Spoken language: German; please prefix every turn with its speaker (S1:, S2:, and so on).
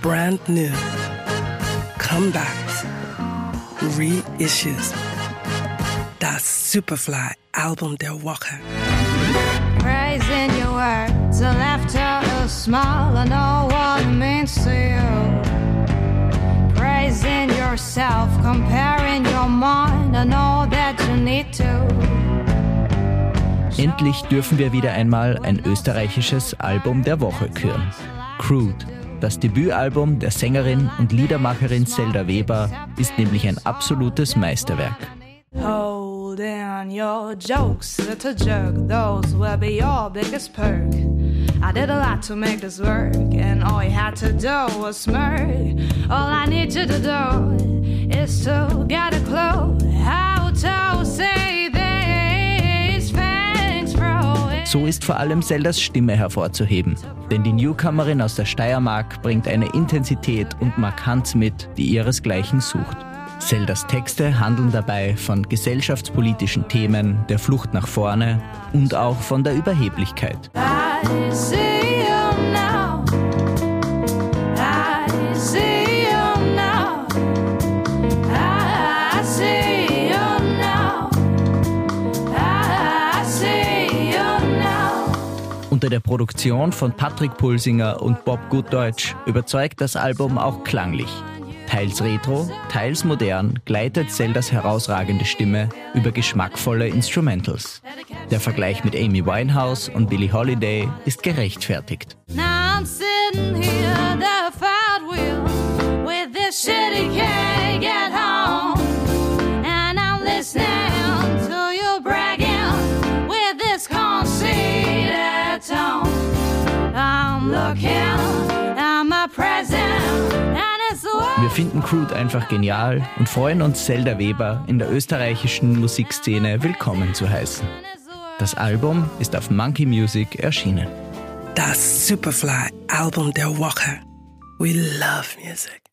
S1: brand new, comebacks, reissues. Das Superfly Album der Woche.
S2: Praising your words, a laughter, a smile, I know what it means to you. Praising yourself, comparing your mind, I know that you need to.
S3: Endlich dürfen wir wieder einmal ein österreichisches Album der Woche küren. Crude. Das Debütalbum der Sängerin und Liedermacherin Zelda Weber ist nämlich ein absolutes Meisterwerk.
S2: Hold in your jokes, little jerk, those will be your biggest perk. I did a lot to make this work, and all you had to do was smirk. All I need you to do is to get a
S3: So ist vor allem Zeldas Stimme hervorzuheben, denn die Newcomerin aus der Steiermark bringt eine Intensität und Markanz mit, die ihresgleichen sucht. Zeldas Texte handeln dabei von gesellschaftspolitischen Themen, der Flucht nach vorne und auch von der Überheblichkeit. Unter der Produktion von Patrick Pulsinger und Bob Gutdeutsch überzeugt das Album auch klanglich. Teils retro, teils modern gleitet Zeldas herausragende Stimme über geschmackvolle Instrumentals. Der Vergleich mit Amy Winehouse und Billie Holiday ist gerechtfertigt. Wir finden Crude einfach genial und freuen uns, Zelda Weber in der österreichischen Musikszene willkommen zu heißen. Das Album ist auf Monkey Music erschienen.
S1: Das Superfly Album der Woche. We love music.